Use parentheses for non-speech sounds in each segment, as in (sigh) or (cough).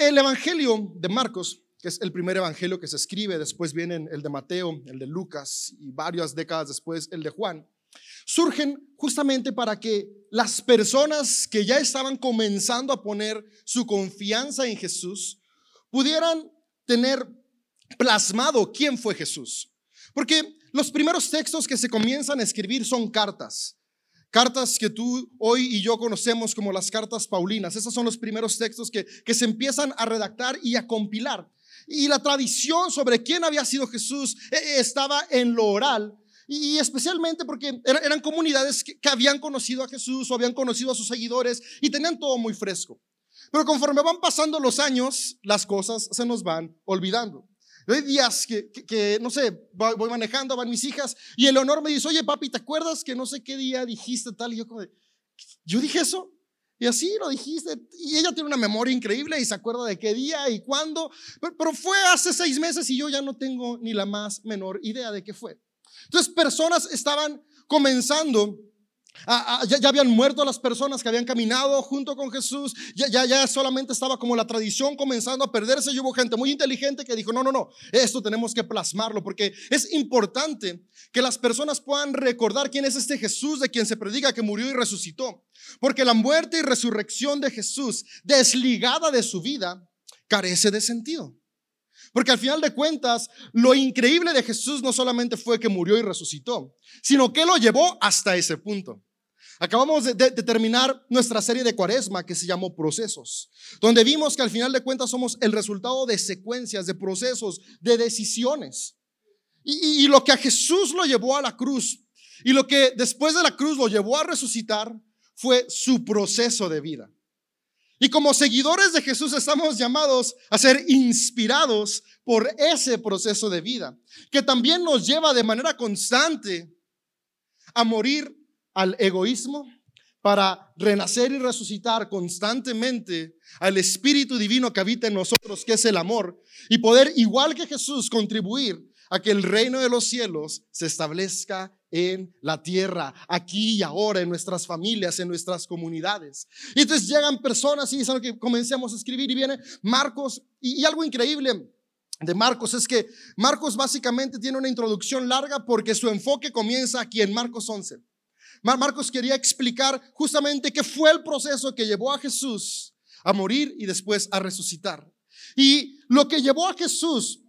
El Evangelio de Marcos, que es el primer Evangelio que se escribe, después vienen el de Mateo, el de Lucas y varias décadas después el de Juan, surgen justamente para que las personas que ya estaban comenzando a poner su confianza en Jesús pudieran tener plasmado quién fue Jesús. Porque los primeros textos que se comienzan a escribir son cartas. Cartas que tú hoy y yo conocemos como las cartas paulinas. Esos son los primeros textos que, que se empiezan a redactar y a compilar. Y la tradición sobre quién había sido Jesús eh, estaba en lo oral. Y especialmente porque eran comunidades que habían conocido a Jesús o habían conocido a sus seguidores y tenían todo muy fresco. Pero conforme van pasando los años, las cosas se nos van olvidando. Hay días que, no sé, voy manejando, van mis hijas y el honor me dice, oye papi, ¿te acuerdas que no sé qué día dijiste tal? Y yo como yo dije eso. Y así lo dijiste. Y ella tiene una memoria increíble y se acuerda de qué día y cuándo. pero fue hace seis meses y yo ya no tengo ni la más menor idea de qué fue. Entonces personas estaban comenzando Ah, ah, ya, habían muerto las personas que habían caminado junto con Jesús. Ya, ya, ya solamente estaba como la tradición comenzando a perderse. Y hubo gente muy inteligente que dijo, no, no, no, esto tenemos que plasmarlo porque es importante que las personas puedan recordar quién es este Jesús de quien se predica que murió y resucitó. Porque la muerte y resurrección de Jesús, desligada de su vida, carece de sentido. Porque al final de cuentas, lo increíble de Jesús no solamente fue que murió y resucitó, sino que lo llevó hasta ese punto. Acabamos de, terminar nuestra serie de cuaresma que se llamó Procesos, donde vimos que al final de cuentas somos el resultado de secuencias, de procesos, de decisiones. y lo que a Jesús lo llevó a la cruz y lo que después de la cruz lo llevó a resucitar fue su proceso de vida. Y como seguidores de Jesús estamos llamados a ser inspirados por ese proceso de vida, que también nos lleva de manera constante a morir al egoísmo para renacer y resucitar constantemente al Espíritu Divino que habita en nosotros, que es el amor, y poder, igual que Jesús, contribuir a que el reino de los cielos se establezca en la tierra, aquí y ahora, en nuestras familias, en nuestras comunidades. Y entonces llegan personas y dicen que comencemos a escribir y viene Marcos, y, algo increíble de Marcos es que Marcos básicamente tiene una introducción larga porque su enfoque comienza aquí en Marcos 11. Marcos quería explicar justamente qué fue el proceso que llevó a Jesús a morir y después a resucitar. Y lo que llevó a Jesús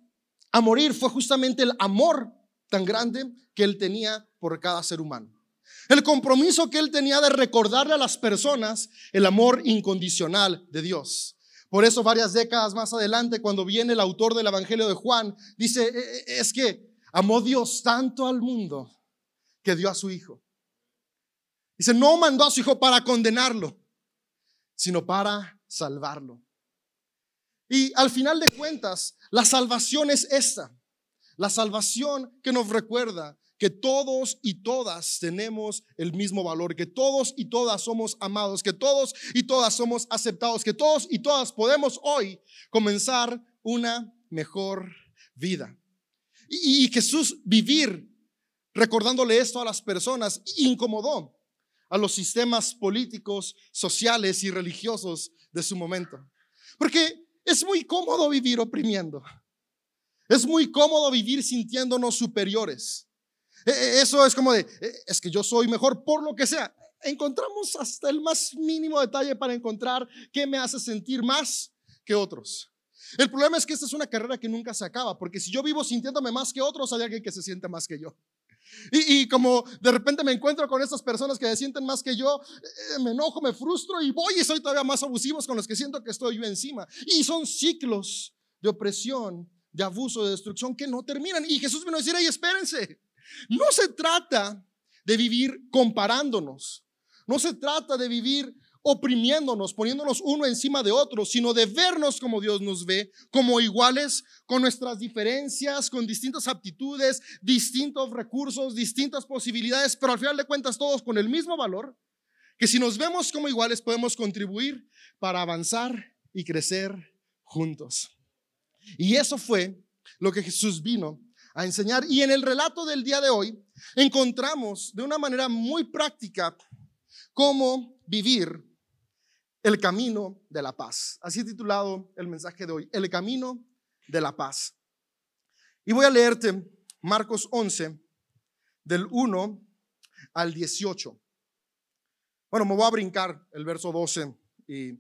a morir fue justamente el amor tan grande que él tenía por cada ser humano. El compromiso que él tenía de recordarle a las personas el amor incondicional de Dios. Por eso varias décadas más adelante, cuando viene el autor del Evangelio de Juan, dice, e, e, es que amó Dios tanto al mundo que dio a su Hijo. Dice, no mandó a su Hijo para condenarlo, sino para salvarlo. Y al final de cuentas, la salvación es esta. La salvación que nos recuerda que todos y todas tenemos el mismo valor, que todos y todas somos amados, que todos y todas somos aceptados, que todos y todas podemos hoy comenzar una mejor vida. Y, Jesús vivir recordándole esto a las personas incomodó a los sistemas políticos, sociales y religiosos de su momento. Porque es muy cómodo vivir oprimiendo. Es muy cómodo vivir sintiéndonos superiores. E, e, eso es como de, e, es que yo soy mejor por lo que sea. Encontramos hasta el más mínimo detalle para encontrar qué me hace sentir más que otros. El problema es que esta es una carrera que nunca se acaba, porque si yo vivo sintiéndome más que otros, hay alguien que se siente más que yo. Y, como de repente me encuentro con estas personas que se sienten más que yo, me enojo, me frustro y voy y soy todavía más abusivos con los que siento que estoy yo encima. Y son ciclos de opresión de abuso, de destrucción que no terminan. Y Jesús vino a decir, espérense, no se trata de vivir comparándonos, no se trata de vivir oprimiéndonos, poniéndonos uno encima de otro, sino de vernos como Dios nos ve, como iguales, con nuestras diferencias, con distintas aptitudes, distintos recursos, distintas posibilidades, pero al final de cuentas todos con el mismo valor, que si nos vemos como iguales podemos contribuir para avanzar y crecer juntos. Y eso fue lo que Jesús vino a enseñar. Y en el relato del día de hoy encontramos de una manera muy práctica cómo vivir el camino de la paz. Así he titulado el mensaje de hoy, el camino de la paz. Y voy a leerte Marcos 11, del 1 al 18. Bueno, me voy a brincar el verso 12 y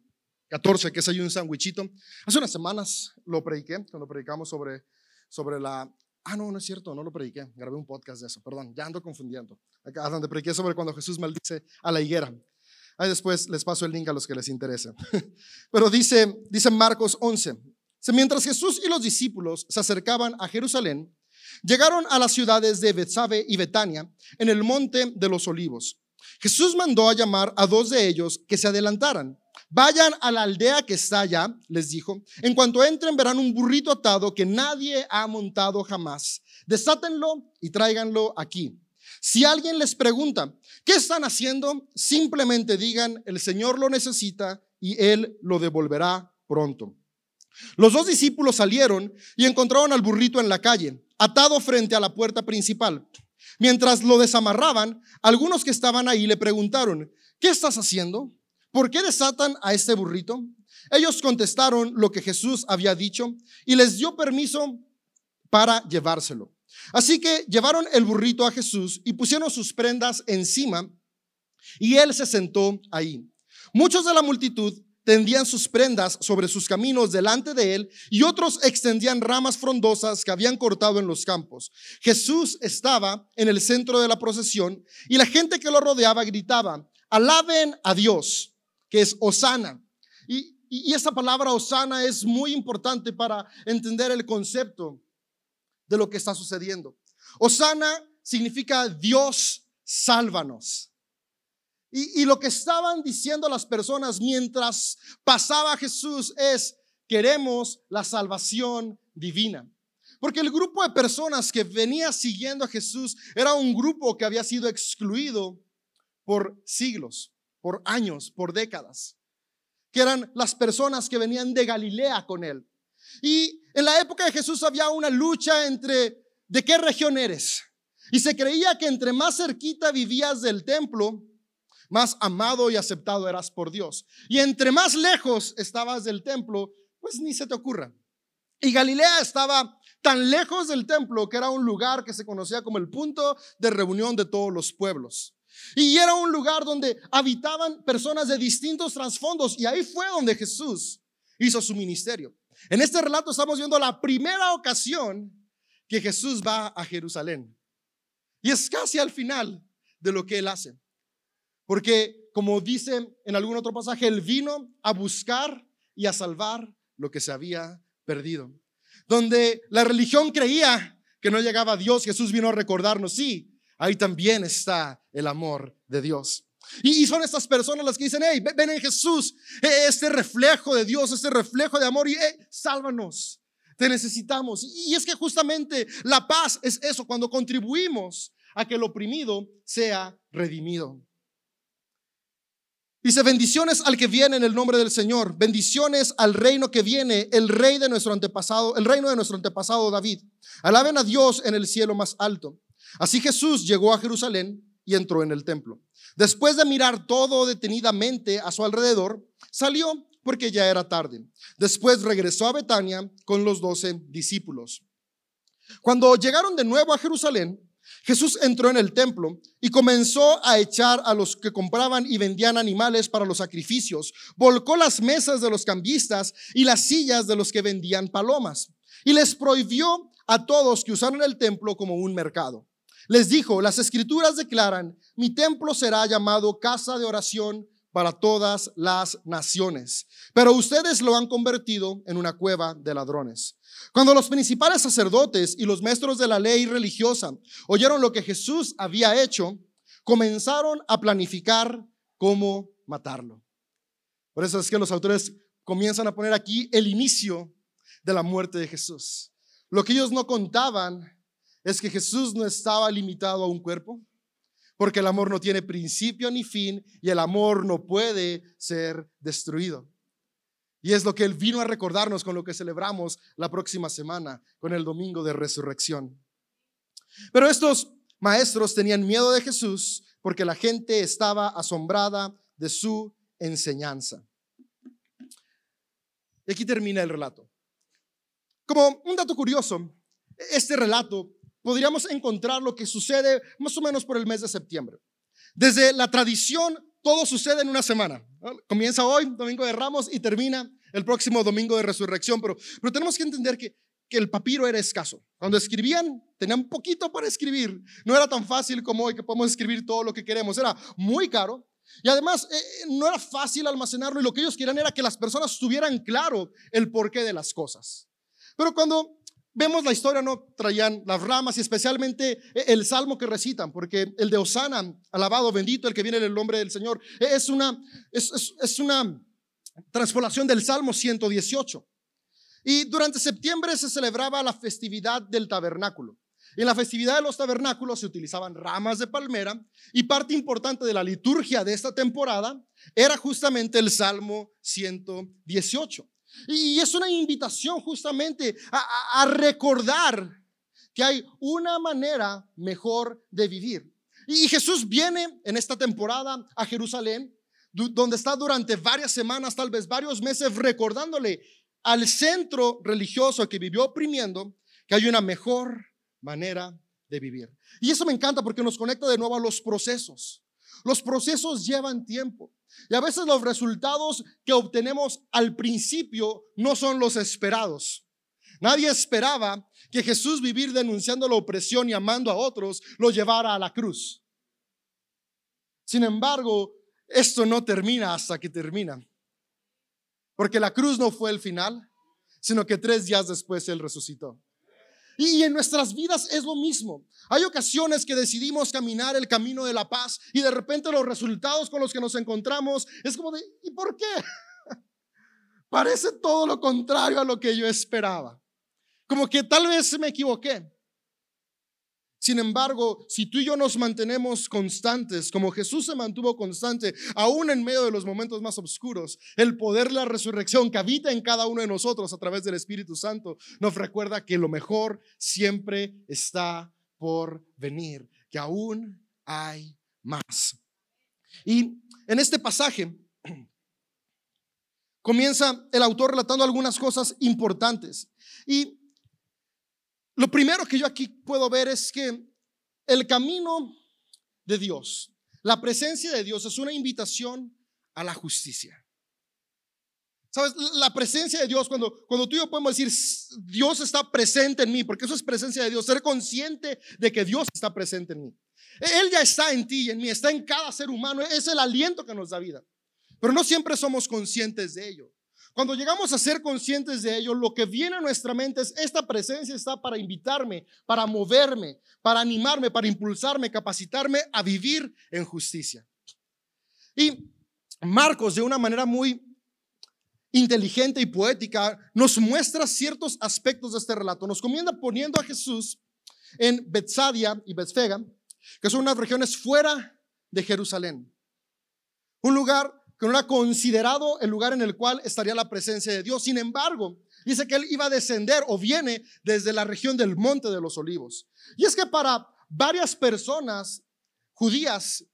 14, que es ahí un sandwichito. Hace unas semanas lo prediqué, cuando predicamos sobre, sobre la... Ah, no, no es cierto, no lo prediqué. Grabé un podcast de eso, perdón, ya ando confundiendo. Acá donde prediqué sobre cuando Jesús maldice a la higuera. Ahí después les paso el link a los que les interese. (laughs) Pero dice, dice Marcos 11, mientras Jesús y los discípulos se acercaban a Jerusalén, llegaron a las ciudades de Betsabe y Betania en el monte de los olivos. Jesús mandó a llamar a dos de ellos que se adelantaran. Vayan a la aldea que está allá, les dijo. En cuanto entren verán un burrito atado que nadie ha montado jamás. Desátenlo y tráiganlo aquí. Si alguien les pregunta, ¿qué están haciendo? Simplemente digan, el Señor lo necesita y Él lo devolverá pronto. Los dos discípulos salieron y encontraron al burrito en la calle, atado frente a la puerta principal. Mientras lo desamarraban, algunos que estaban ahí le preguntaron, ¿qué estás haciendo? ¿Por qué desatan a este burrito? Ellos contestaron lo que Jesús había dicho y les dio permiso para llevárselo. Así que llevaron el burrito a Jesús y pusieron sus prendas encima y él se sentó ahí. Muchos de la multitud tendían sus prendas sobre sus caminos delante de él y otros extendían ramas frondosas que habían cortado en los campos. Jesús estaba en el centro de la procesión y la gente que lo rodeaba gritaba, alaben a Dios, que es Osana. Y, y esa palabra Osana es muy importante para entender el concepto de lo que está sucediendo. Osana significa Dios, sálvanos. Y, y, lo que estaban diciendo las personas mientras pasaba Jesús es, queremos la salvación divina. Porque el grupo de personas que venía siguiendo a Jesús era un grupo que había sido excluido por siglos, por años, por décadas. Que eran las personas que venían de Galilea con él. Y en la época de Jesús había una lucha entre de qué región eres. Y se creía que entre más cerquita vivías del templo, más amado y aceptado eras por Dios. Y entre más lejos estabas del templo, pues ni se te ocurra. Y Galilea estaba tan lejos del templo que era un lugar que se conocía como el punto de reunión de todos los pueblos. Y era un lugar donde habitaban personas de distintos trasfondos y ahí fue donde Jesús hizo su ministerio. En este relato estamos viendo la primera ocasión que Jesús va a Jerusalén. Y es casi al final de lo que él hace. Porque, como dice en algún otro pasaje, él vino a buscar y a salvar lo que se había perdido. Donde la religión creía que no llegaba a Dios, Jesús vino a recordarnos, sí, ahí también está el amor de Dios. Y, son estas personas las que dicen, hey, ven en Jesús, e, este reflejo de Dios, este reflejo de amor y sálvanos, te necesitamos. Y es que justamente la paz es eso, cuando contribuimos a que el oprimido sea redimido. Dice, bendiciones al que viene en el nombre del Señor, bendiciones al reino que viene, el rey de nuestro antepasado, el reino de nuestro antepasado David. Alaben a Dios en el cielo más alto. Así Jesús llegó a Jerusalén y entró en el templo. Después de mirar todo detenidamente a su alrededor, salió porque ya era tarde. Después regresó a Betania con los doce discípulos. Cuando llegaron de nuevo a Jerusalén, Jesús entró en el templo y comenzó a echar a los que compraban y vendían animales para los sacrificios. Volcó las mesas de los cambistas y las sillas de los que vendían palomas. Y les prohibió a todos que usaran el templo como un mercado. Les dijo, las escrituras declaran, mi templo será llamado casa de oración para todas las naciones, pero ustedes lo han convertido en una cueva de ladrones. Cuando los principales sacerdotes y los maestros de la ley religiosa oyeron lo que Jesús había hecho, comenzaron a planificar cómo matarlo. Por eso es que los autores comienzan a poner aquí el inicio de la muerte de Jesús. Lo que ellos no contaban es que Jesús no estaba limitado a un cuerpo, porque el amor no tiene principio ni fin y el amor no puede ser destruido. Y es lo que Él vino a recordarnos con lo que celebramos la próxima semana, con el domingo de resurrección. Pero estos maestros tenían miedo de Jesús porque la gente estaba asombrada de su enseñanza. Y aquí termina el relato. Como un dato curioso, este relato podríamos encontrar lo que sucede más o menos por el mes de septiembre. Desde la tradición, todo sucede en una semana. Comienza hoy, domingo de Ramos, y termina el próximo domingo de resurrección. Pero, pero tenemos que entender que, que el papiro era escaso. Cuando escribían, tenían poquito para escribir. No era tan fácil como hoy que podemos escribir todo lo que queremos. Era muy caro. Y además eh, eh, no era fácil almacenarlo y lo que ellos querían era que las personas tuvieran claro el porqué de las cosas. Pero cuando vemos la historia, no traían las ramas y especialmente eh, el salmo que recitan, porque el de Osana, alabado, bendito, el que viene en el nombre del Señor, es una, es, es una transpolación del Salmo 118. Y durante septiembre se celebraba la festividad del tabernáculo. En la festividad de los tabernáculos se utilizaban ramas de palmera y parte importante de la liturgia de esta temporada era justamente el Salmo 118. Y es una invitación justamente a, recordar que hay una manera mejor de vivir. Y Jesús viene en esta temporada a Jerusalén, donde está durante varias semanas, tal vez varios meses, recordándole al centro religioso que vivió oprimiendo que hay una mejor manera de vivir. Y eso me encanta porque nos conecta de nuevo a los procesos. Los procesos llevan tiempo. Y a veces los resultados que obtenemos al principio no son los esperados. Nadie esperaba que Jesús vivir denunciando la opresión y amando a otros lo llevara a la cruz. Sin embargo, esto no termina hasta que termina. Porque la cruz no fue el final, sino que tres días después Él resucitó. Y en nuestras vidas es lo mismo. Hay ocasiones que decidimos caminar el camino de la paz y de repente los resultados con los que nos encontramos es como de, ¿y por qué? (laughs) Parece todo lo contrario a lo que yo esperaba. Como que tal vez me equivoqué. Sin embargo, si tú y yo nos mantenemos constantes, como Jesús se mantuvo constante, aún en medio de los momentos más oscuros, el poder de la resurrección que habita en cada uno de nosotros a través del Espíritu Santo nos recuerda que lo mejor siempre está por venir, que aún hay más. Y en este pasaje (clears throat) comienza el autor relatando algunas cosas importantes. Y lo primero que yo aquí puedo ver es que el camino de Dios, la presencia de Dios es una invitación a la justicia. ¿Sabes? La presencia de Dios, cuando, cuando tú y yo podemos decir, Dios está presente en mí, porque eso es presencia de Dios, ser consciente de que Dios está presente en mí. Él ya está en ti y en mí, está en cada ser humano, es el aliento que nos da vida. Pero no siempre somos conscientes de ello. Cuando llegamos a ser conscientes de ello, lo que viene a nuestra mente es, esta presencia está para invitarme, para moverme, para animarme, para impulsarme, capacitarme a vivir en justicia. Y Marcos, de una manera muy inteligente y poética, nos muestra ciertos aspectos de este relato. Nos comienza poniendo a Jesús en Betsadia y Betfega, que son unas regiones fuera de Jerusalén. Un lugar que no era considerado el lugar en el cual estaría la presencia de Dios. Sin embargo, dice que él iba a descender o viene desde la región del Monte de los Olivos. Y es que para varias personas judías,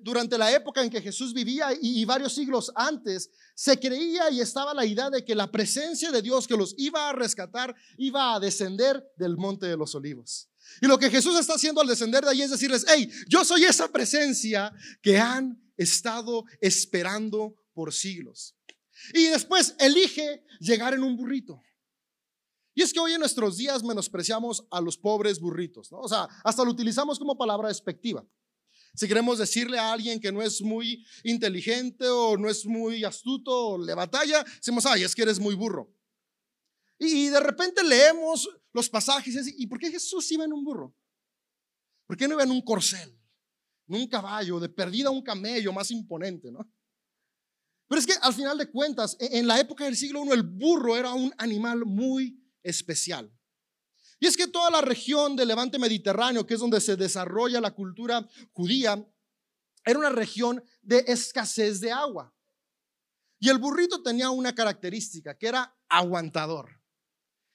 durante la época en que Jesús vivía y, varios siglos antes, se creía y estaba la idea de que la presencia de Dios que los iba a rescatar iba a descender del Monte de los Olivos. Y lo que Jesús está haciendo al descender de allí es decirles, hey, yo soy esa presencia que han estado esperando por siglos. Y después elige llegar en un burrito. Y es que hoy en nuestros días menospreciamos a los pobres burritos, ¿no? O sea, hasta lo utilizamos como palabra despectiva. Si queremos decirle a alguien que no es muy inteligente o no es muy astuto o le batalla, decimos, ay, es que eres muy burro. Y de repente leemos los pasajes y ¿por qué Jesús iba en un burro? ¿Por qué no iba en un corcel? En un caballo, de perdida un camello más imponente, ¿no? Pero es que al final de cuentas, e-, en la época del siglo I, el burro era un animal muy especial. Y es que toda la región del levante mediterráneo, que es donde se desarrolla la cultura judía, era una región de escasez de agua. Y el burrito tenía una característica, que era aguantador.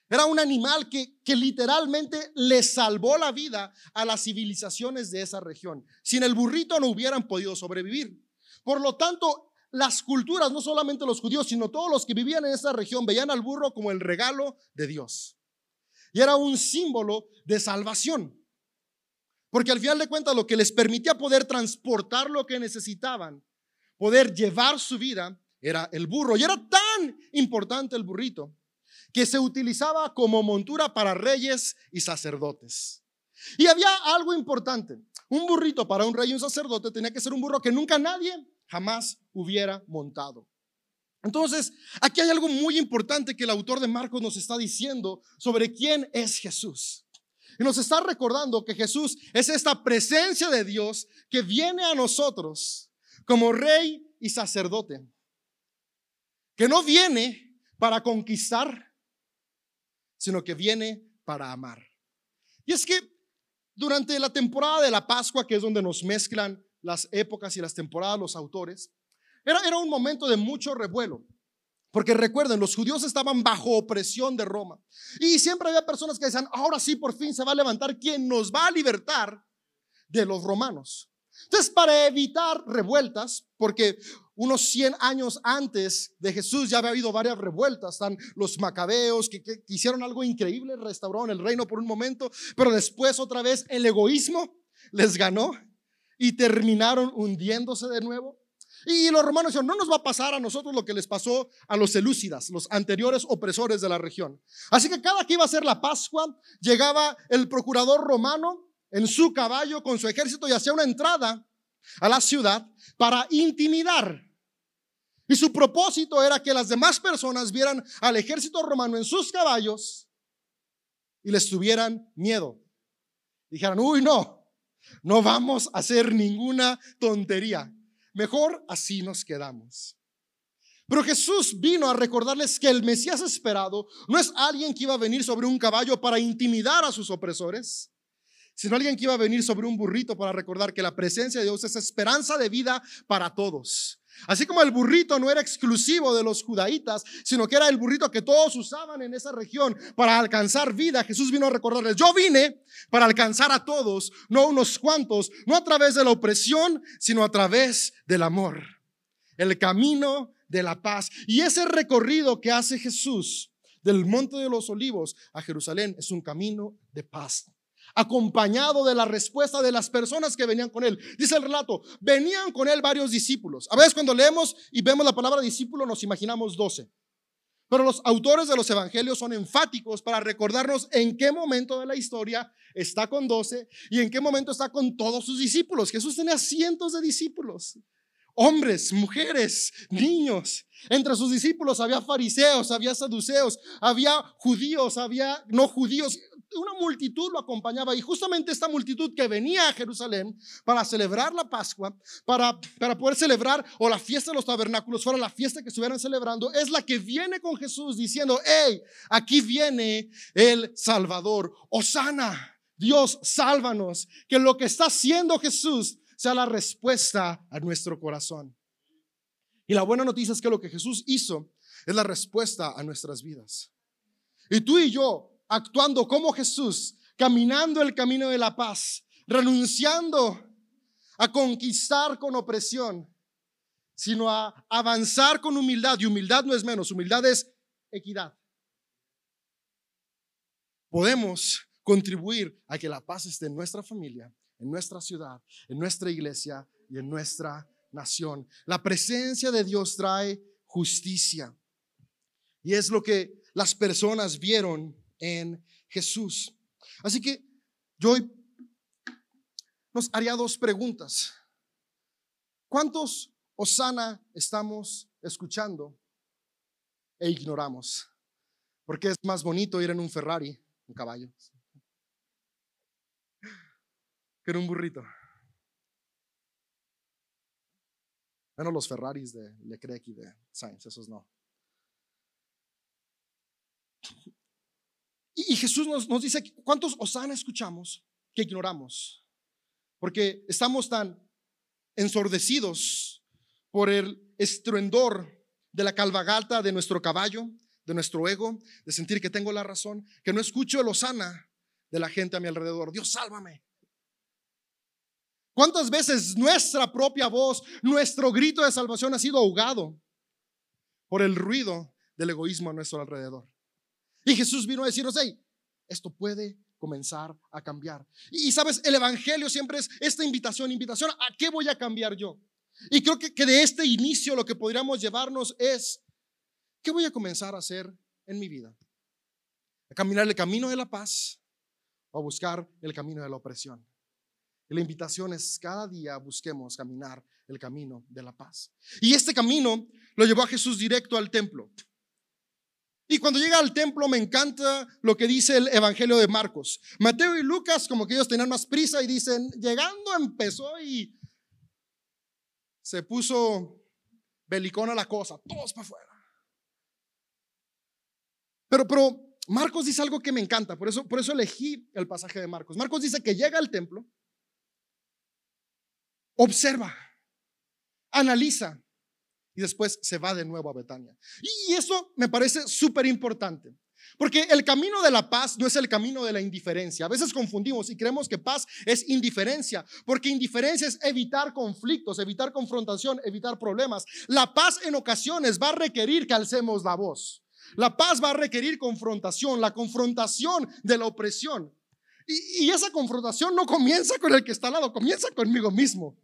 Era un animal que, que literalmente le salvó la vida a las civilizaciones de esa región. Sin el burrito no hubieran podido sobrevivir. Por lo tanto, las culturas, no solamente los judíos, sino todos los que vivían en esa región, veían al burro como el regalo de Dios. Y era un símbolo de salvación. Porque al final de cuentas lo que les permitía poder transportar lo que necesitaban, poder llevar su vida, era el burro. Y era tan importante el burrito que se utilizaba como montura para reyes y sacerdotes. Y había algo importante. Un burrito para un rey y un sacerdote tenía que ser un burro que nunca nadie jamás hubiera montado. Entonces, aquí hay algo muy importante que el autor de Marcos nos está diciendo sobre quién es Jesús. Y nos está recordando que Jesús es esta presencia de Dios que viene a nosotros como rey y sacerdote. Que no viene para conquistar, sino que viene para amar. Y es que durante la temporada de la Pascua, que es donde nos mezclan las épocas y las temporadas, los autores, era, era un momento de mucho revuelo. Porque recuerden, los judíos estaban bajo opresión de Roma. Y siempre había personas que decían, ahora sí, por fin se va a levantar quien nos va a libertar de los romanos. Entonces, para evitar revueltas, porque unos 100 años antes de Jesús ya había habido varias revueltas, están los macabeos que, que, hicieron algo increíble, restauraron el reino por un momento, pero después otra vez el egoísmo les ganó y terminaron hundiéndose de nuevo. Y los romanos dijeron, no nos va a pasar a nosotros lo que les pasó a los selúcidas, los anteriores opresores de la región. Así que cada que iba a ser la Pascua, llegaba el procurador romano en su caballo con su ejército y hacía una entrada a la ciudad para intimidar. Y su propósito era que las demás personas vieran al ejército romano en sus caballos y les tuvieran miedo. Dijeran, uy, no, no vamos a hacer ninguna tontería. Mejor así nos quedamos. Pero Jesús vino a recordarles que el Mesías esperado no es alguien que iba a venir sobre un caballo para intimidar a sus opresores, sino alguien que iba a venir sobre un burrito para recordar que la presencia de Dios es esperanza de vida para todos. Así como el burrito no era exclusivo de los judaítas, sino que era el burrito que todos usaban en esa región para alcanzar vida, Jesús vino a recordarles, yo vine para alcanzar a todos, no unos cuantos, no a través de la opresión, sino a través del amor. El camino de la paz. Y ese recorrido que hace Jesús del Monte de los Olivos a Jerusalén es un camino de paz acompañado de la respuesta de las personas que venían con él. Dice el relato, venían con él varios discípulos. A veces cuando leemos y vemos la palabra discípulo nos imaginamos doce. Pero los autores de los evangelios son enfáticos para recordarnos en qué momento de la historia está con doce y en qué momento está con todos sus discípulos. Jesús tenía cientos de discípulos hombres, mujeres, niños. Entre sus discípulos había fariseos, había saduceos, había judíos, había no judíos. Una multitud lo acompañaba y justamente esta multitud que venía a Jerusalén para celebrar la Pascua, para, para poder celebrar o la fiesta de los tabernáculos, fuera la fiesta que estuvieran celebrando, es la que viene con Jesús diciendo, hey, aquí viene el Salvador, Osana. Dios, sálvanos, que lo que está haciendo Jesús sea la respuesta a nuestro corazón. Y la buena noticia es que lo que Jesús hizo es la respuesta a nuestras vidas. Y tú y yo, actuando como Jesús, caminando el camino de la paz, renunciando a conquistar con opresión, sino a avanzar con humildad. Y humildad no es menos, humildad es equidad. Podemos contribuir a que la paz esté en nuestra familia, en nuestra ciudad, en nuestra iglesia y en nuestra nación. La presencia de Dios trae justicia. Y es lo que las personas vieron en Jesús. Así que yo hoy nos haría dos preguntas. ¿Cuántos Osana estamos escuchando e ignoramos? Porque es más bonito ir en un Ferrari, un caballo, que un burrito. Menos los Ferraris de Leclerc y de Sainz, esos no. Y, Jesús nos, nos dice, ¿cuántos Osana escuchamos que ignoramos? Porque estamos tan ensordecidos por el estruendor de la calvagata de nuestro caballo, de nuestro ego, de sentir que tengo la razón, que no escucho el Osana de la gente a mi alrededor. Dios, sálvame. ¿Cuántas veces nuestra propia voz, nuestro grito de salvación ha sido ahogado por el ruido del egoísmo a nuestro alrededor? Y Jesús vino a decirnos, hey, esto puede comenzar a cambiar. Y, sabes, el Evangelio siempre es esta invitación, invitación, ¿a qué voy a cambiar yo? Y creo que, que de este inicio lo que podríamos llevarnos es, ¿qué voy a comenzar a hacer en mi vida? ¿A caminar el camino de la paz o a buscar el camino de la opresión? La invitación es cada día busquemos caminar el camino de la paz. Y este camino lo llevó a Jesús directo al templo. Y cuando llega al templo me encanta lo que dice el Evangelio de Marcos. Mateo y Lucas como que ellos tenían más prisa y dicen, llegando empezó y se puso belicona la cosa, todos para afuera. Pero, pero Marcos dice algo que me encanta, por eso, por eso elegí el pasaje de Marcos. Marcos dice que llega al templo, observa, analiza, y después se va de nuevo a Betania. Y eso me parece súper importante. Porque el camino de la paz no es el camino de la indiferencia. A veces confundimos y creemos que paz es indiferencia, porque indiferencia es evitar conflictos, evitar confrontación, evitar problemas. La paz en ocasiones va a requerir que alcemos la voz. La paz va a requerir confrontación, la confrontación de la opresión. Y, y esa confrontación no comienza con el que está al lado, comienza conmigo mismo.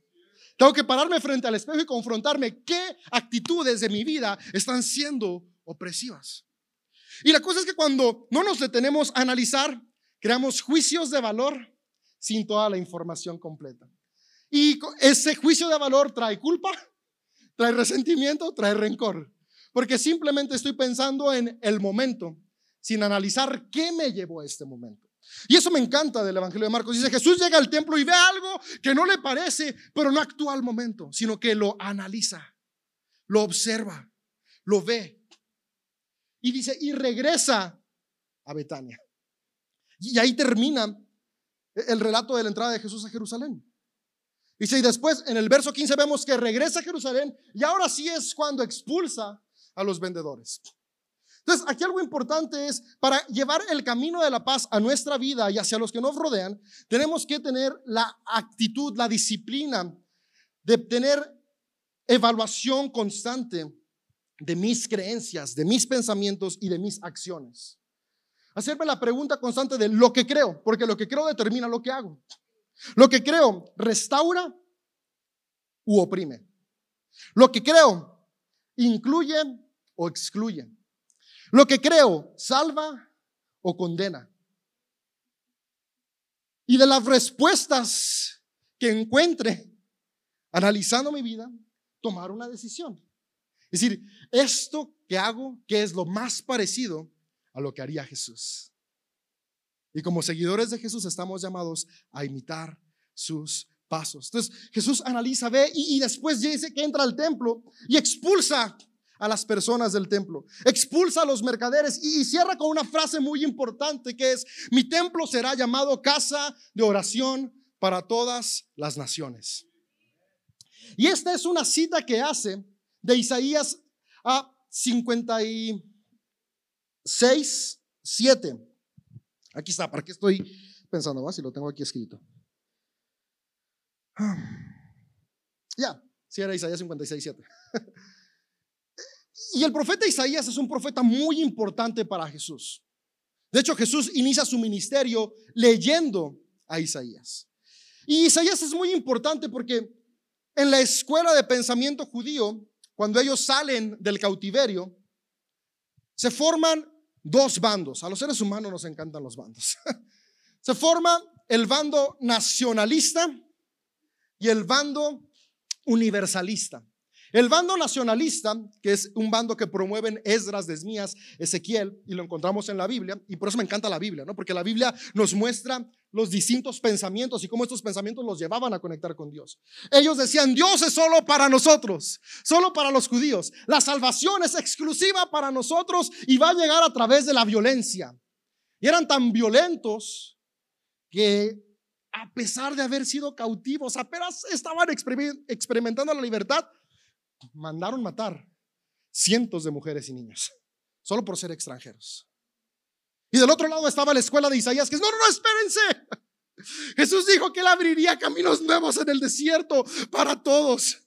Tengo que pararme frente al espejo y confrontarme qué actitudes de mi vida están siendo opresivas. Y la cosa es que cuando no nos detenemos a analizar, creamos juicios de valor sin toda la información completa. Y ese juicio de valor trae culpa, trae resentimiento, trae rencor. Porque simplemente estoy pensando en el momento, sin analizar qué me llevó a este momento. Y eso me encanta del Evangelio de Marcos. Dice, Jesús llega al templo y ve algo que no le parece, pero no actúa al momento, sino que lo analiza, lo observa, lo ve. Y dice, y regresa a Betania. Y ahí termina el relato de la entrada de Jesús a Jerusalén. Dice, y después en el verso 15 vemos que regresa a Jerusalén y ahora sí es cuando expulsa a los vendedores. Entonces, aquí algo importante es, para llevar el camino de la paz a nuestra vida y hacia los que nos rodean, tenemos que tener la actitud, la disciplina de tener evaluación constante de mis creencias, de mis pensamientos y de mis acciones. Hacerme la pregunta constante de lo que creo, porque lo que creo determina lo que hago. Lo que creo restaura u oprime. Lo que creo incluye o excluye. Lo que creo, salva o condena. Y de las respuestas que encuentre analizando mi vida, tomar una decisión. Es decir, esto que hago, que es lo más parecido a lo que haría Jesús. Y como seguidores de Jesús estamos llamados a imitar sus pasos. Entonces Jesús analiza, ve y, y después dice que entra al templo y expulsa a las personas del templo, expulsa a los mercaderes y, cierra con una frase muy importante que es, mi templo será llamado casa de oración para todas las naciones. Y esta es una cita que hace de Isaías a 56, 7. Aquí está, ¿para qué estoy pensando más? Si lo tengo aquí escrito. Ya, si era Isaías 56, 7. (laughs) Y el profeta Isaías es un profeta muy importante para Jesús. De hecho, Jesús inicia su ministerio leyendo a Isaías. Y Isaías es muy importante porque en la escuela de pensamiento judío, cuando ellos salen del cautiverio, se forman dos bandos. A los seres humanos nos encantan los bandos. (laughs) Se forma el bando nacionalista y el bando universalista. El bando nacionalista, que es un bando que promueven Esdras, Desmías, Ezequiel, y lo encontramos en la Biblia, y por eso me encanta la Biblia, ¿no? Porque la Biblia nos muestra los distintos pensamientos y cómo estos pensamientos los llevaban a conectar con Dios. Ellos decían, Dios es solo para nosotros, solo para los judíos. La salvación es exclusiva para nosotros y va a llegar a través de la violencia. Y eran tan violentos que a pesar de haber sido cautivos, apenas estaban experimentando la libertad, mandaron matar cientos de mujeres y niños, solo por ser extranjeros. Y del otro lado estaba la escuela de Isaías, que es, no, no, no, espérense. (laughs) Jesús dijo que Él abriría caminos nuevos en el desierto para todos.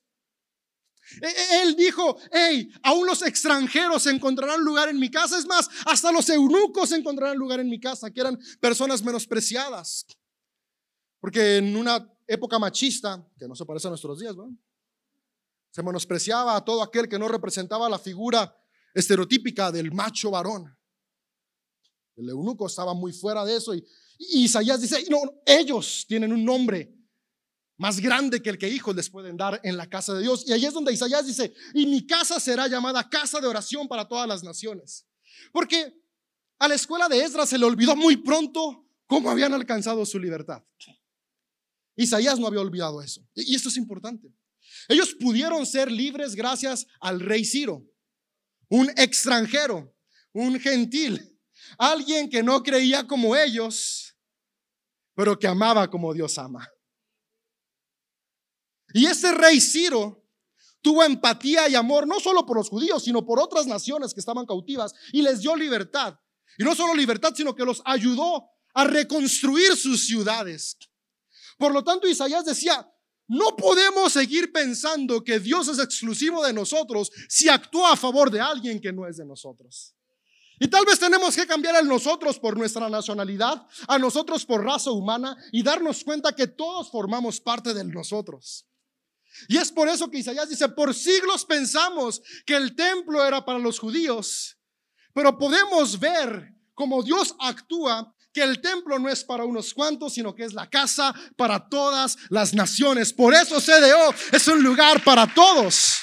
E, e, él dijo, hey, aún los extranjeros encontrarán lugar en mi casa. Es más, hasta los eunucos encontrarán lugar en mi casa, que eran personas menospreciadas. Porque en una época machista, que no se parece a nuestros días, se menospreciaba a todo aquel que no representaba la figura estereotípica del macho varón. El eunuco estaba muy fuera de eso y, Isaías dice, no, ellos tienen un nombre más grande que el que hijos les pueden dar en la casa de Dios. Y ahí es donde Isaías dice, y mi casa será llamada casa de oración para todas las naciones. Porque a la escuela de Esdras se le olvidó muy pronto cómo habían alcanzado su libertad. Isaías no había olvidado eso. Y esto es importante. Ellos pudieron ser libres gracias al rey Ciro, un extranjero, un gentil, alguien que no creía como ellos, pero que amaba como Dios ama. Y ese rey Ciro tuvo empatía y amor no solo por los judíos, sino por otras naciones que estaban cautivas y les dio libertad. Y no solo libertad, sino que los ayudó a reconstruir sus ciudades. Por lo tanto, Isaías decía, no podemos seguir pensando que Dios es exclusivo de nosotros si actúa a favor de alguien que no es de nosotros. Y tal vez tenemos que cambiar el nosotros por nuestra nacionalidad, a nosotros por raza humana y darnos cuenta que todos formamos parte de nosotros. Y es por eso que Isaías dice, por siglos pensamos que el templo era para los judíos, pero podemos ver cómo Dios actúa, que el templo no es para unos cuantos, sino que es la casa para todas las naciones. Por eso CDO es un lugar para todos.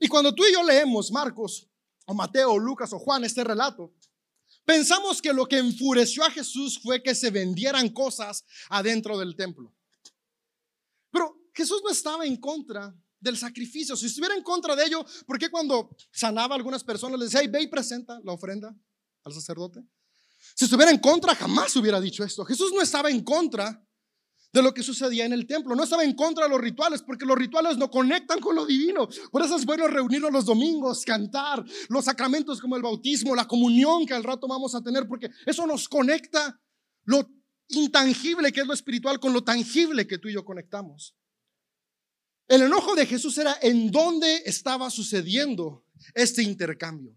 Y cuando tú y yo leemos Marcos o Mateo o Lucas o Juan este relato, pensamos que lo que enfureció a Jesús fue que se vendieran cosas adentro del templo. Pero Jesús no estaba en contra del sacrificio. Si estuviera en contra de ello, ¿por qué cuando sanaba a algunas personas les decía, ve y presenta la ofrenda al sacerdote? Si estuviera en contra, jamás hubiera dicho esto. Jesús no estaba en contra de lo que sucedía en el templo. No estaba en contra de los rituales, porque los rituales no conectan con lo divino. Por eso es bueno reunirnos los domingos, cantar, los sacramentos como el bautismo, la comunión que al rato vamos a tener, porque eso nos conecta lo intangible que es lo espiritual con lo tangible que tú y yo conectamos. El enojo de Jesús era en dónde estaba sucediendo este intercambio.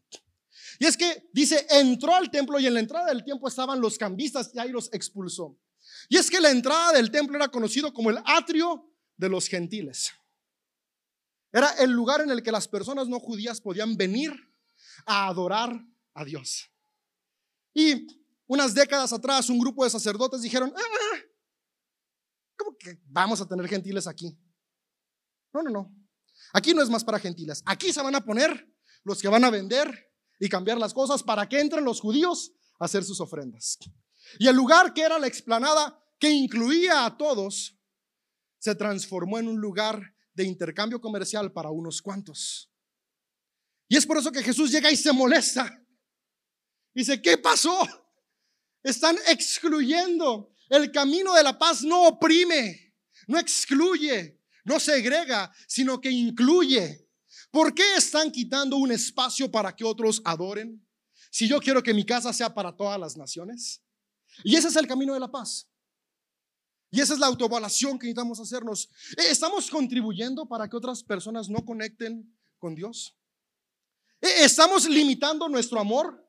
Y es que dice, entró al templo y en la entrada del templo estaban los cambistas y ahí los expulsó. Y es que la entrada del templo era conocido como el atrio de los gentiles. Era el lugar en el que las personas no judías podían venir a adorar a Dios. Y unas décadas atrás un grupo de sacerdotes dijeron, ah, ¿cómo que vamos a tener gentiles aquí? No, no, no. Aquí no es más para gentiles. Aquí se van a poner los que van a vender y cambiar las cosas para que entren los judíos a hacer sus ofrendas. Y el lugar que era la explanada, que incluía a todos, se transformó en un lugar de intercambio comercial para unos cuantos. Y es por eso que Jesús llega y se molesta. Dice, ¿qué pasó? Están excluyendo. El camino de la paz no oprime, no excluye, no segrega, sino que incluye. ¿Por qué están quitando un espacio para que otros adoren? Si yo quiero que mi casa sea para todas las naciones. Y ese es el camino de la paz. Y esa es la autoevaluación que necesitamos hacernos. Eh, ¿Estamos contribuyendo para que otras personas no conecten con Dios? Eh, ¿Estamos limitando nuestro amor?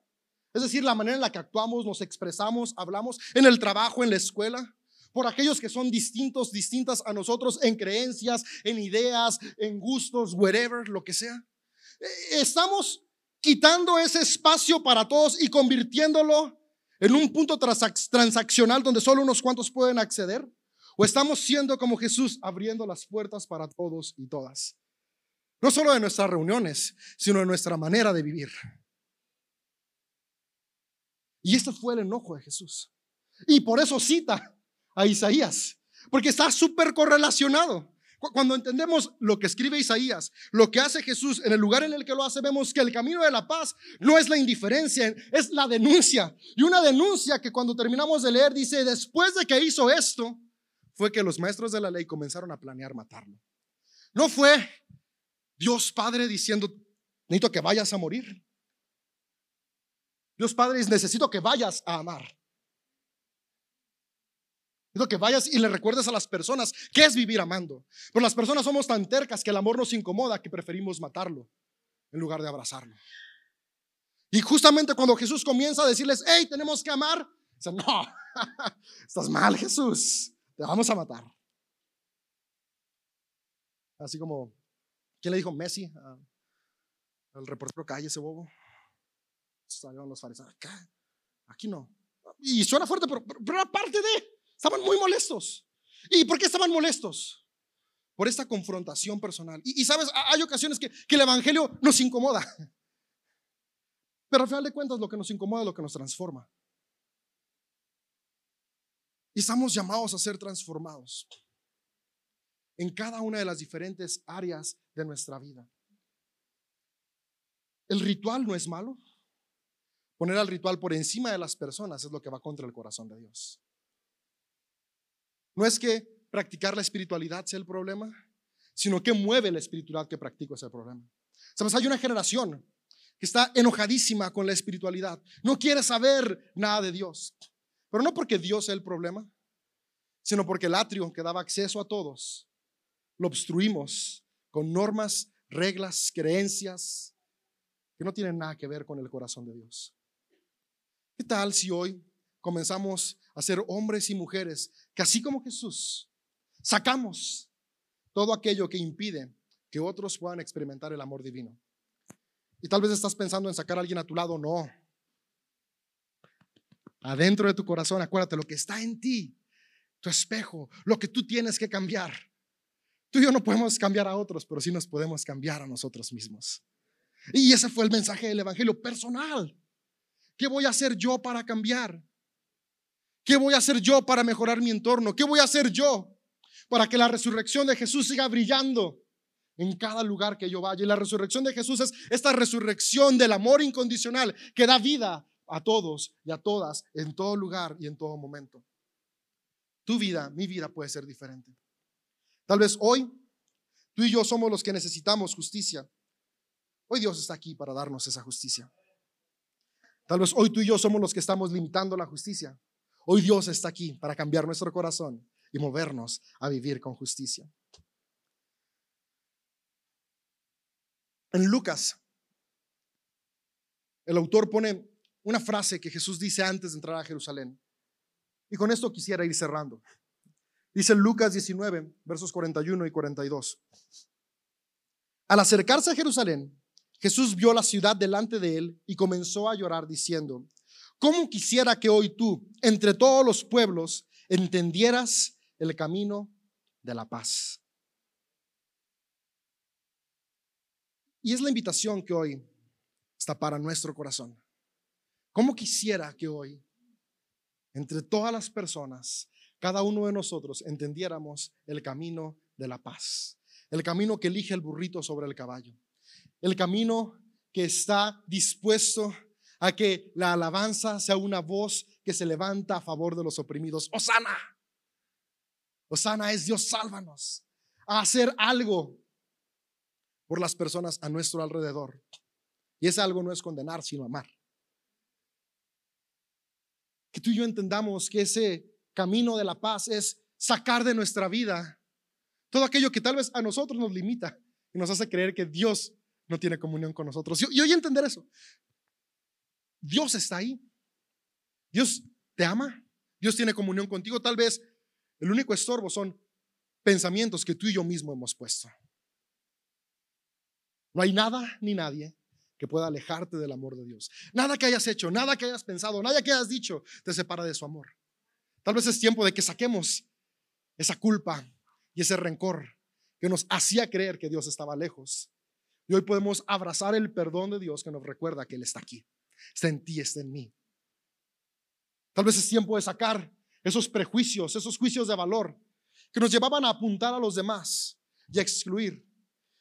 Es decir, la manera en la que actuamos, nos expresamos, hablamos en el trabajo, en la escuela, por aquellos que son distintos, distintas a nosotros en creencias, en ideas, en gustos, whatever, lo que sea. Eh, ¿Estamos quitando ese espacio para todos y convirtiéndolo en un punto transaccional donde solo unos cuantos pueden acceder? ¿O estamos siendo como Jesús abriendo las puertas para todos y todas? No solo de nuestras reuniones, sino de nuestra manera de vivir. Y este fue el enojo de Jesús. Y por eso cita a Isaías, porque está súper correlacionado. Cuando entendemos lo que escribe Isaías, lo que hace Jesús en el lugar en el que lo hace, vemos que el camino de la paz no es la indiferencia, es la denuncia. Y una denuncia que cuando terminamos de leer dice, después de que hizo esto, fue que los maestros de la ley comenzaron a planear matarlo. No fue Dios Padre diciendo, necesito que vayas a morir. Dios Padre, necesito que vayas a amar. Que vayas y le recuerdes a las personas qué es vivir amando. Pero las personas somos tan tercas que el amor nos incomoda que preferimos matarlo en lugar de abrazarlo. Y justamente cuando Jesús comienza a decirles, hey, tenemos que amar, dicen, no, (laughs) estás mal Jesús, te vamos a matar. Así como, ¿quién le dijo Messi al reportero calle ese bobo? Salieron los fariseos, acá, aquí no. Y suena fuerte, pero, pero aparte de, estaban muy molestos. ¿Y por qué estaban molestos? Por esta confrontación personal. Y, sabes, hay ocasiones que, que el Evangelio nos incomoda. (laughs) Pero al final de cuentas lo que nos incomoda es lo que nos transforma. Y estamos llamados a ser transformados en cada una de las diferentes áreas de nuestra vida. El ritual no es malo. Poner al ritual por encima de las personas es lo que va contra el corazón de Dios. No es que practicar la espiritualidad sea el problema, sino que mueve la espiritualidad que practico ese problema. Sabes, hay una generación que está enojadísima con la espiritualidad, no quiere saber nada de Dios, pero no porque Dios sea el problema, sino porque el atrio que daba acceso a todos lo obstruimos con normas, reglas, creencias que no tienen nada que ver con el corazón de Dios. ¿Qué tal si hoy comenzamos a ser hombres y mujeres que así como Jesús, sacamos todo aquello que impide que otros puedan experimentar el amor divino? Y tal vez estás pensando en sacar a alguien a tu lado, no. Adentro de tu corazón, acuérdate, lo que está en ti, tu espejo, lo que tú tienes que cambiar. Tú y yo no podemos cambiar a otros, pero sí nos podemos cambiar a nosotros mismos. Y ese fue el mensaje del Evangelio personal. ¿Qué voy a hacer yo para cambiar? ¿Qué voy a hacer yo para mejorar mi entorno? ¿Qué voy a hacer yo para que la resurrección de Jesús siga brillando en cada lugar que yo vaya? Y la resurrección de Jesús es esta resurrección del amor incondicional que da vida a todos y a todas en todo lugar y en todo momento. Tu vida, mi vida puede ser diferente. Tal vez hoy tú y yo somos los que necesitamos justicia. Hoy Dios está aquí para darnos esa justicia. Tal vez hoy tú y yo somos los que estamos limitando la justicia. Hoy Dios está aquí para cambiar nuestro corazón y movernos a vivir con justicia. En Lucas, el autor pone una frase que Jesús dice antes de entrar a Jerusalén. Y con esto quisiera ir cerrando. Dice Lucas 19, versos 41 y 42. Al acercarse a Jerusalén, Jesús vio la ciudad delante de él y comenzó a llorar diciendo, ¿cómo quisiera que hoy tú, entre todos los pueblos, entendieras el camino de la paz? Y es la invitación que hoy está para nuestro corazón. ¿Cómo quisiera que hoy, entre todas las personas, cada uno de nosotros entendiéramos el camino de la paz? El camino que elige el burrito sobre el caballo el camino que está dispuesto a que la alabanza sea una voz que se levanta a favor de los oprimidos. Osana. Osana es Dios, sálvanos. A hacer algo por las personas a nuestro alrededor. Y ese algo no es condenar, sino amar. Que tú y yo entendamos que ese camino de la paz es sacar de nuestra vida todo aquello que tal vez a nosotros nos limita y nos hace creer que Dios no tiene comunión con nosotros. Y, hoy entender eso. Dios está ahí. Dios te ama. Dios tiene comunión contigo. Tal vez el único estorbo son pensamientos que tú y yo mismo hemos puesto. No hay nada ni nadie que pueda alejarte del amor de Dios. Nada que hayas hecho, nada que hayas pensado, nada que hayas dicho te separa de su amor. Tal vez es tiempo de que saquemos esa culpa y ese rencor que nos hacía creer que Dios estaba lejos y hoy podemos abrazar el perdón de Dios que nos recuerda que Él está aquí. Está en ti, está en mí. Tal vez es tiempo de sacar esos prejuicios, esos juicios de valor que nos llevaban a apuntar a los demás y a excluir.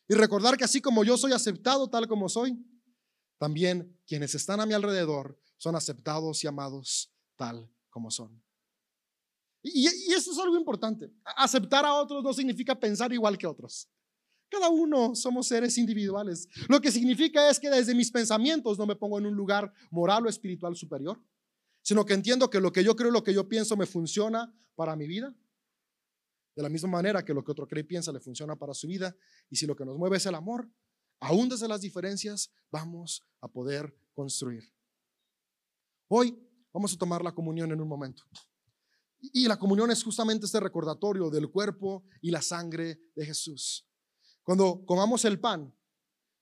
Y recordar que así como yo soy aceptado tal como soy, también quienes están a mi alrededor son aceptados y amados tal como son. Y, y eso es algo importante. Aceptar a otros no significa pensar igual que otros. Cada uno somos seres individuales. Lo que significa es que desde mis pensamientos no me pongo en un lugar moral o espiritual superior, sino que entiendo que lo que yo creo lo que yo pienso me funciona para mi vida. De la misma manera que lo que otro cree y piensa le funciona para su vida. Y si lo que nos mueve es el amor, aún desde las diferencias, vamos a poder construir. Hoy vamos a tomar la comunión en un momento. Y la comunión es justamente este recordatorio del cuerpo y la sangre de Jesús. Cuando comamos el pan,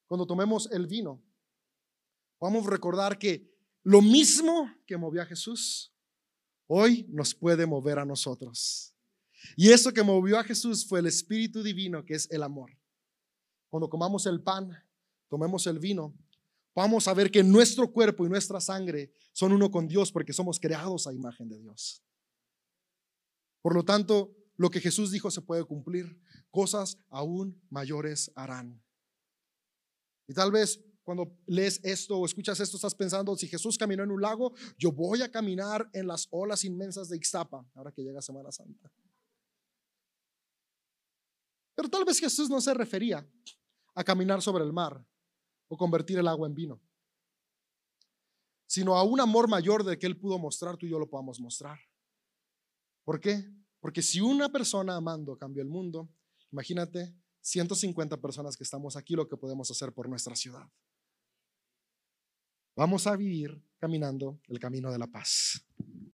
cuando tomemos el vino, vamos a recordar que lo mismo que movió a Jesús, hoy nos puede mover a nosotros. Y eso que movió a Jesús fue el Espíritu Divino, que es el amor. Cuando comamos el pan, tomemos el vino, vamos a ver que nuestro cuerpo y nuestra sangre son uno con Dios porque somos creados a imagen de Dios. Por lo tanto, lo que Jesús dijo se puede cumplir. Cosas aún mayores harán. Y tal vez cuando lees esto o escuchas esto, estás pensando, si Jesús caminó en un lago, yo voy a caminar en las olas inmensas de Ixtapa, ahora que llega Semana Santa. Pero tal vez Jesús no se refería a caminar sobre el mar o convertir el agua en vino, sino a un amor mayor de que Él pudo mostrar, tú y yo lo podamos mostrar. ¿Por qué? Porque si una persona amando cambió el mundo, imagínate 150 personas que estamos aquí lo que podemos hacer por nuestra ciudad. Vamos a vivir caminando el camino de la paz.